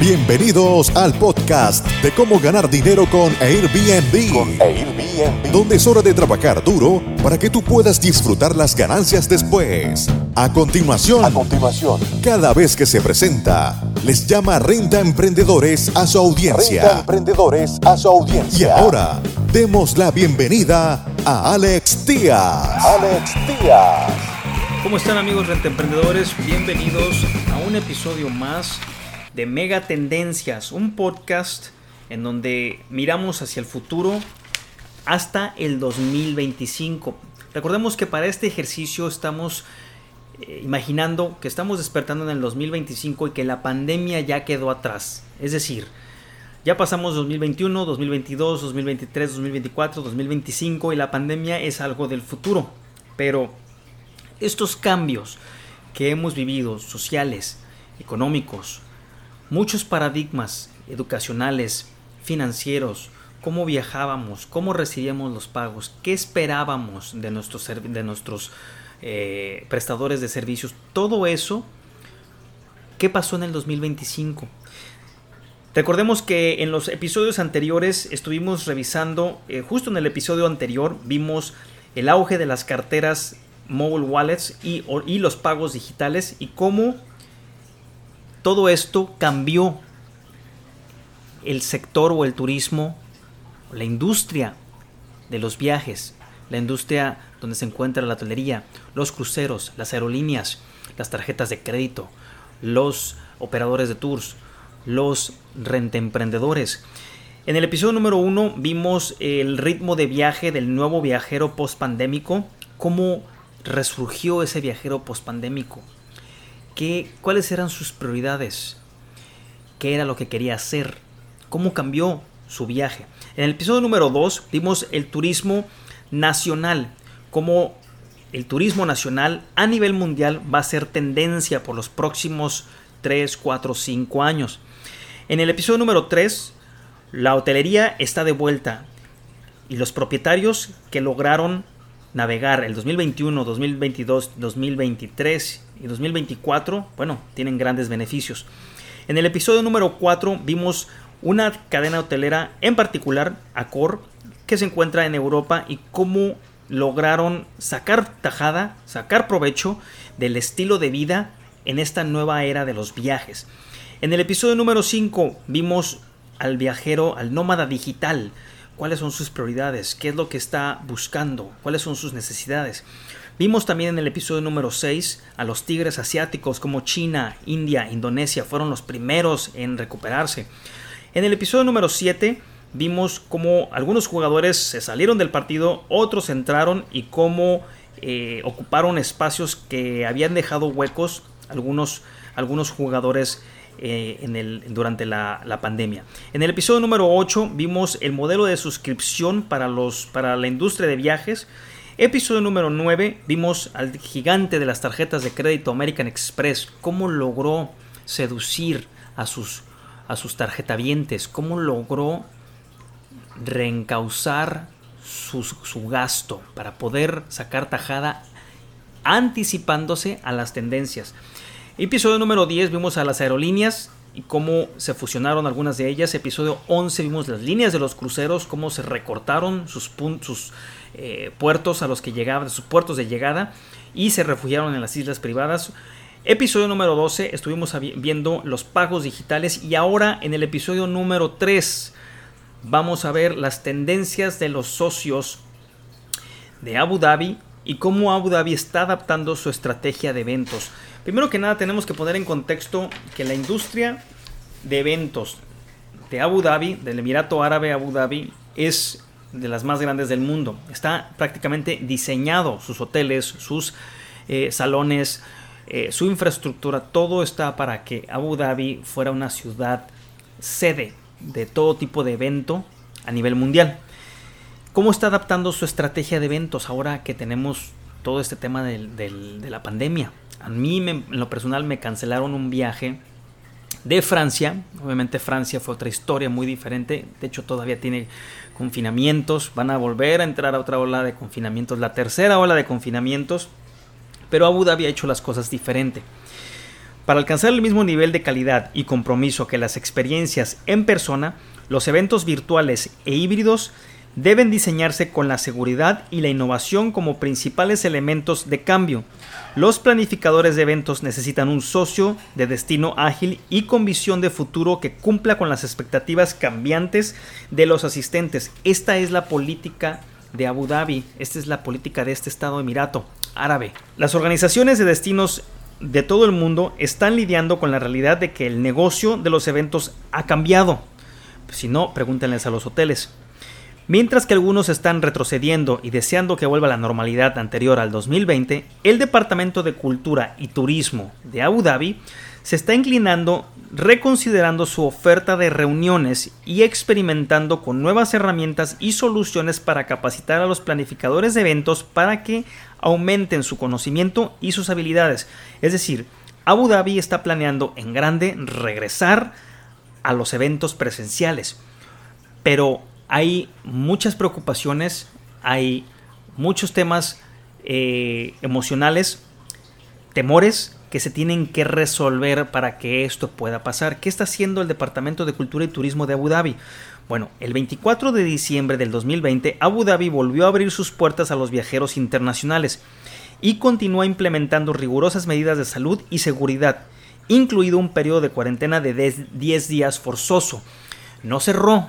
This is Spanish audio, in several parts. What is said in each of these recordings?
Bienvenidos al podcast de cómo ganar dinero con Airbnb. Donde es hora de trabajar duro para que tú puedas disfrutar las ganancias después. A continuación, a continuación, cada vez que se presenta, les llama Renta Emprendedores a su audiencia. Renta Emprendedores a su audiencia. Y ahora, demos la bienvenida a Alex Díaz. Alex Díaz. ¿Cómo están amigos Renta Emprendedores? Bienvenidos a un episodio más de Mega Tendencias, un podcast en donde miramos hacia el futuro hasta el 2025. Recordemos que para este ejercicio estamos eh, imaginando que estamos despertando en el 2025 y que la pandemia ya quedó atrás. Es decir, ya pasamos 2021, 2022, 2023, 2024, 2025 y la pandemia es algo del futuro. Pero estos cambios que hemos vivido, sociales, económicos, muchos paradigmas educacionales, financieros, cómo viajábamos, cómo recibíamos los pagos, qué esperábamos de nuestros, de nuestros eh, prestadores de servicios, todo eso, ¿qué pasó en el 2025? Recordemos que en los episodios anteriores estuvimos revisando, eh, justo en el episodio anterior vimos el auge de las carteras mobile wallets y, y los pagos digitales y cómo todo esto cambió el sector o el turismo, la industria de los viajes, la industria donde se encuentra la hotelería, los cruceros, las aerolíneas, las tarjetas de crédito, los operadores de tours, los rentemprendedores. En el episodio número uno vimos el ritmo de viaje del nuevo viajero post-pandémico, cómo resurgió ese viajero post-pandémico, cuáles eran sus prioridades, qué era lo que quería hacer, cómo cambió su viaje. En el episodio número 2 vimos el turismo nacional, cómo el turismo nacional a nivel mundial va a ser tendencia por los próximos 3, 4, 5 años. En el episodio número 3, la hotelería está de vuelta y los propietarios que lograron navegar el 2021, 2022, 2023 y 2024, bueno, tienen grandes beneficios. En el episodio número 4 vimos una cadena hotelera, en particular Accor, que se encuentra en Europa y cómo lograron sacar tajada, sacar provecho del estilo de vida en esta nueva era de los viajes. En el episodio número 5 vimos al viajero, al nómada digital, cuáles son sus prioridades, qué es lo que está buscando, cuáles son sus necesidades. Vimos también en el episodio número 6 a los tigres asiáticos como China, India, Indonesia fueron los primeros en recuperarse. En el episodio número 7 vimos cómo algunos jugadores se salieron del partido, otros entraron y cómo eh, ocuparon espacios que habían dejado huecos algunos, algunos jugadores eh, en el, durante la, pandemia. En el episodio número 8 vimos el modelo de suscripción para, los, para la industria de viajes. Episodio número 9 vimos al gigante de las tarjetas de crédito American Express, cómo logró seducir a sus, a sus tarjetavientes, cómo logró reencauzar su, su gasto para poder sacar tajada anticipándose a las tendencias. Episodio número 10 vimos a las aerolíneas y cómo se fusionaron algunas de ellas. Episodio 11 vimos las líneas de los cruceros, cómo se recortaron sus, eh, puertos a los que llegaban, sus puertos de llegada y se refugiaron en las islas privadas. Episodio número 12 estuvimos viendo los pagos digitales y ahora en el episodio número 3 vamos a ver las tendencias de los socios de Abu Dhabi y cómo Abu Dhabi está adaptando su estrategia de eventos. Primero que nada tenemos que poner en contexto que la industria de eventos de Abu Dhabi, del Emirato Árabe Abu Dhabi, es de las más grandes del mundo. Está prácticamente diseñado sus hoteles, sus eh, salones, eh, su infraestructura, todo está para que Abu Dhabi fuera una ciudad sede de todo tipo de evento a nivel mundial. ¿Cómo está adaptando su estrategia de eventos ahora que tenemos todo este tema de la pandemia? A mí, en lo personal, me cancelaron un viaje de Francia. Obviamente Francia fue otra historia muy diferente. De hecho, todavía tiene confinamientos. Van a volver a entrar a otra ola de confinamientos. La tercera ola de confinamientos. Pero Abu Dhabi ha hecho las cosas diferente. Para alcanzar el mismo nivel de calidad y compromiso que las experiencias en persona, los eventos virtuales e híbridos deben diseñarse con la seguridad y la innovación como principales elementos de cambio. Los planificadores de eventos necesitan un socio de destino ágil y con visión de futuro que cumpla con las expectativas cambiantes de los asistentes. Esta es la política de Abu Dhabi, esta es la política de este Estado Emirato árabe. Las organizaciones de destinos de todo el mundo están lidiando con la realidad de que el negocio de los eventos ha cambiado. Si no, pregúntenles a los hoteles. Mientras que algunos están retrocediendo y deseando que vuelva la normalidad anterior al 2020, el Departamento de Cultura y Turismo de Abu Dhabi se está inclinando reconsiderando su oferta de reuniones y experimentando con nuevas herramientas y soluciones para capacitar a los planificadores de eventos para que aumenten su conocimiento y sus habilidades. Es decir, Abu Dhabi está planeando en grande regresar a los eventos presenciales. Pero hay muchas preocupaciones, hay muchos temas eh, emocionales, temores que se tienen que resolver para que esto pueda pasar. ¿Qué está haciendo el Departamento de Cultura y Turismo de Abu Dhabi? Bueno, el 24 de diciembre del 2020, Abu Dhabi volvió a abrir sus puertas a los viajeros internacionales y continúa implementando rigurosas medidas de salud y seguridad, incluido un periodo de cuarentena de 10 días forzoso. No cerró,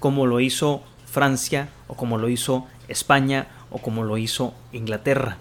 como lo hizo Francia o como lo hizo España o como lo hizo Inglaterra.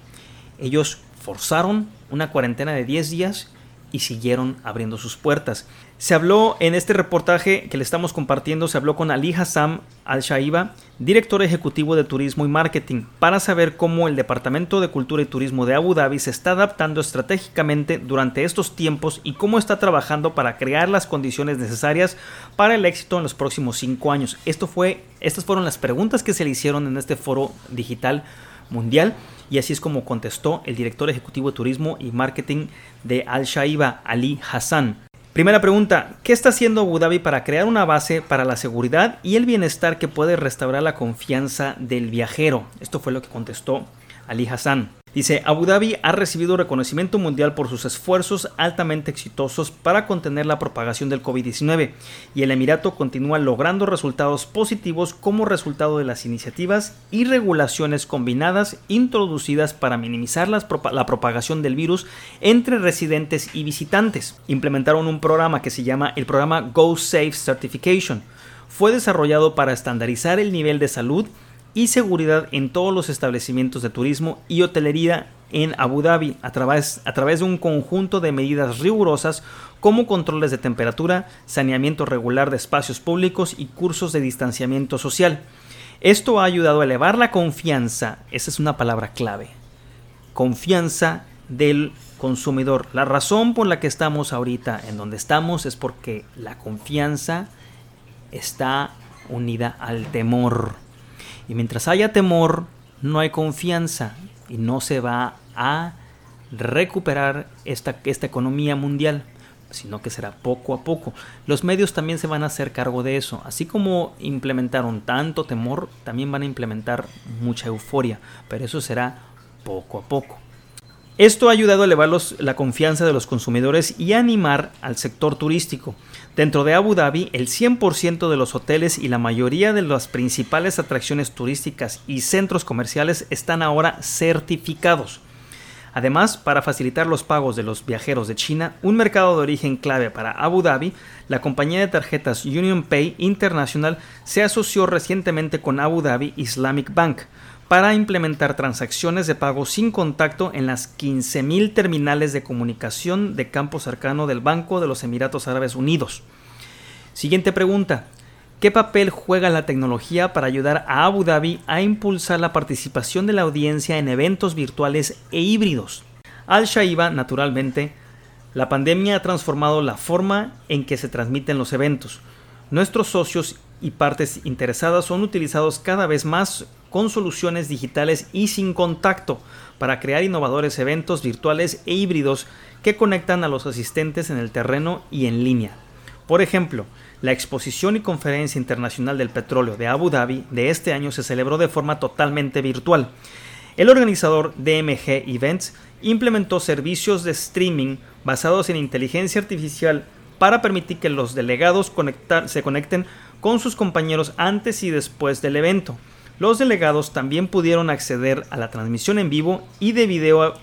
Ellos forzaron una cuarentena de 10 días y siguieron abriendo sus puertas. Se habló en este reportaje que le estamos compartiendo, se habló con Ali Hassam Al-Shaiba, director ejecutivo de Turismo y Marketing, para saber cómo el Departamento de Cultura y Turismo de Abu Dhabi se está adaptando estratégicamente durante estos tiempos y cómo está trabajando para crear las condiciones necesarias para el éxito en los próximos cinco años. Esto fue, estas fueron las preguntas que se le hicieron en este foro digital mundial y así es como contestó el director ejecutivo de turismo y marketing de Al Shaiba, Ali Hassan. Primera pregunta, ¿qué está haciendo Abu Dhabi para crear una base para la seguridad y el bienestar que puede restaurar la confianza del viajero? Esto fue lo que contestó Ali Hassan. Dice, Abu Dhabi ha recibido reconocimiento mundial por sus esfuerzos altamente exitosos para contener la propagación del COVID-19 y el Emirato continúa logrando resultados positivos como resultado de las iniciativas y regulaciones combinadas introducidas para minimizar la propagación del virus entre residentes y visitantes. Implementaron un programa que se llama el programa Go Safe Certification. Fue desarrollado para estandarizar el nivel de salud y seguridad en todos los establecimientos de turismo y hotelería en Abu Dhabi a través, a través de un conjunto de medidas rigurosas como controles de temperatura, saneamiento regular de espacios públicos y cursos de distanciamiento social. Esto ha ayudado a elevar la confianza, esa es una palabra clave, confianza del consumidor. La razón por la que estamos ahorita en donde estamos es porque la confianza está unida al temor. Y mientras haya temor, no hay confianza y no se va a recuperar esta, esta economía mundial, sino que será poco a poco. Los medios también se van a hacer cargo de eso. Así como implementaron tanto temor, también van a implementar mucha euforia, pero eso será poco a poco. Esto ha ayudado a elevar la confianza de los consumidores y animar al sector turístico. Dentro de Abu Dhabi, el 100% de los hoteles y la mayoría de las principales atracciones turísticas y centros comerciales están ahora certificados. Además, para facilitar los pagos de los viajeros de China, un mercado de origen clave para Abu Dhabi, la compañía de tarjetas Union Pay International se asoció recientemente con Abu Dhabi Islamic Bank para implementar transacciones de pago sin contacto en las 15.000 terminales de comunicación de campo cercano del Banco de los Emiratos Árabes Unidos. Siguiente pregunta. ¿Qué papel juega la tecnología para ayudar a Abu Dhabi a impulsar la participación de la audiencia en eventos virtuales e híbridos? Al Shaiba, naturalmente, la pandemia ha transformado la forma en que se transmiten los eventos. Nuestros socios y partes interesadas son utilizados cada vez más con soluciones digitales y sin contacto para crear innovadores eventos virtuales e híbridos que conectan a los asistentes en el terreno y en línea. Por ejemplo, la exposición y conferencia internacional del petróleo de Abu Dhabi de este año se celebró de forma totalmente virtual. el organizador DMG Events implementó servicios de streaming basados en inteligencia artificial para permitir que los delegados se conecten con sus compañeros antes y después del evento. Los delegados también pudieron acceder a la transmisión en vivo y de video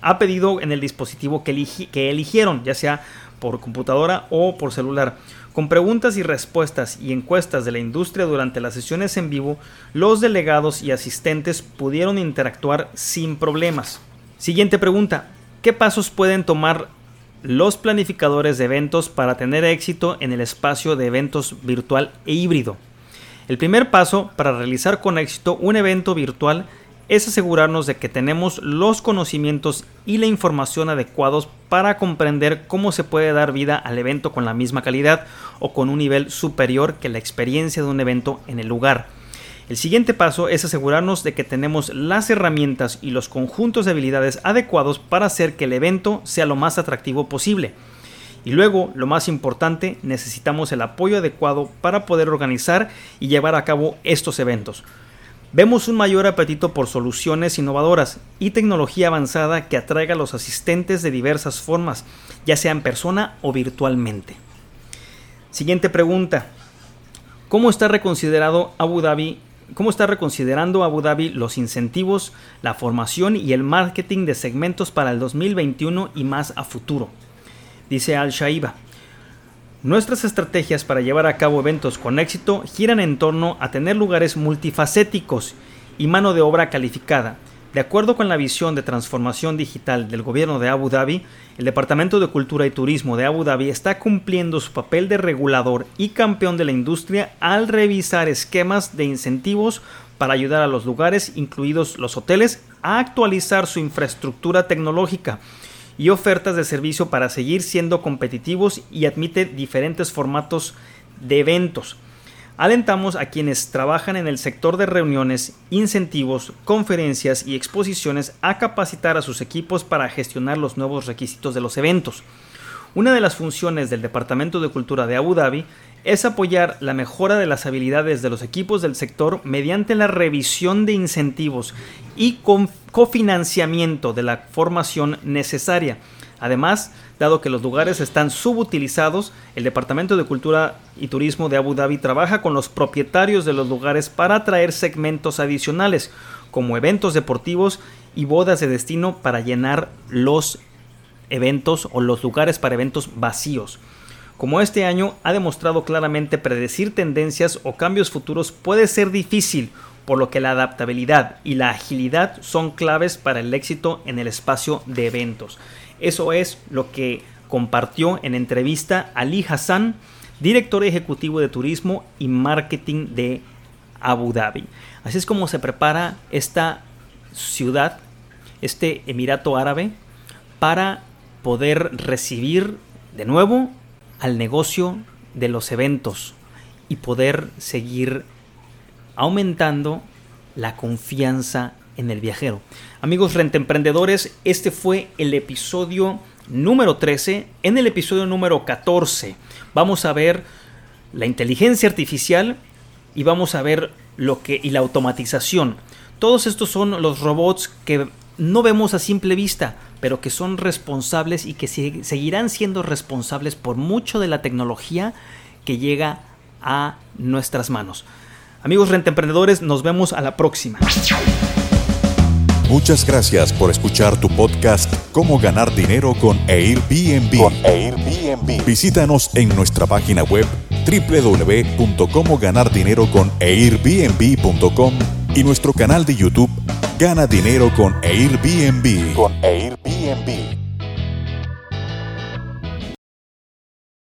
a pedido en el dispositivo que, que eligieron, ya sea por computadora o por celular. Con preguntas y respuestas y encuestas de la industria durante las sesiones en vivo, los delegados y asistentes pudieron interactuar sin problemas. Siguiente pregunta. ¿Qué pasos pueden tomar los planificadores de eventos para tener éxito en el espacio de eventos virtual e híbrido? El primer paso para realizar con éxito un evento virtual es asegurarnos de que tenemos los conocimientos y la información adecuados para comprender cómo se puede dar vida al evento con la misma calidad o con un nivel superior que la experiencia de un evento en el lugar. El siguiente paso es asegurarnos de que tenemos las herramientas y los conjuntos de habilidades adecuados para hacer que el evento sea lo más atractivo posible. Y luego, lo más importante, necesitamos el apoyo adecuado para poder organizar y llevar a cabo estos eventos. Vemos un mayor apetito por soluciones innovadoras y tecnología avanzada que atraiga a los asistentes de diversas formas, ya sea en persona o virtualmente. Siguiente pregunta. ¿Cómo está reconsiderado Abu Dhabi cómo está reconsiderando Abu Dhabi los incentivos, la formación y el marketing de segmentos para el 2021 y más a futuro. Dice Al Shaiba. Nuestras estrategias para llevar a cabo eventos con éxito giran en torno a tener lugares multifacéticos y mano de obra calificada, de acuerdo con la visión de transformación digital del gobierno de Abu Dhabi, el Departamento de Cultura y Turismo de Abu Dhabi está cumpliendo su papel de regulador y campeón de la industria al revisar esquemas de incentivos para ayudar a los lugares, incluidos los hoteles, a actualizar su infraestructura tecnológica y ofertas de servicio para seguir siendo competitivos y admite diferentes formatos de eventos. Alentamos a quienes trabajan en el sector de reuniones, incentivos, conferencias y exposiciones a capacitar a sus equipos para gestionar los nuevos requisitos de los eventos. Una de las funciones del Departamento de Cultura de Abu Dhabi es apoyar la mejora de las habilidades de los equipos del sector mediante la revisión de incentivos y cofinanciamiento de la formación necesaria. Además, dado que los lugares están subutilizados, el Departamento de Cultura y Turismo de Abu Dhabi trabaja con los propietarios de los lugares para atraer segmentos adicionales, como eventos deportivos y bodas de destino para llenar los eventos o los lugares para eventos vacíos. Como este año ha demostrado claramente predecir tendencias o cambios futuros puede ser difícil, por lo que la adaptabilidad y la agilidad son claves para el éxito en el espacio de eventos. Eso es lo que compartió en entrevista Ali Hassan, director ejecutivo de turismo y marketing de Abu Dhabi. Así es como se prepara esta ciudad, este Emirato Árabe, para poder recibir de nuevo al negocio de los eventos y poder seguir aumentando la confianza en el viajero. Amigos rentemprendedores, este fue el episodio número 13. En el episodio número 14 vamos a ver la inteligencia artificial y vamos a ver lo que y la automatización. Todos estos son los robots que no vemos a simple vista, pero que son responsables y que seguirán siendo responsables por mucho de la tecnología que llega a nuestras manos. Amigos rentemprendedores, nos vemos a la próxima. Muchas gracias por escuchar tu podcast Cómo ganar dinero con Airbnb. Con Airbnb. Visítanos en nuestra página web www.comoganardineroconairbnb.com y nuestro canal de YouTube Gana dinero con Airbnb. Con Airbnb.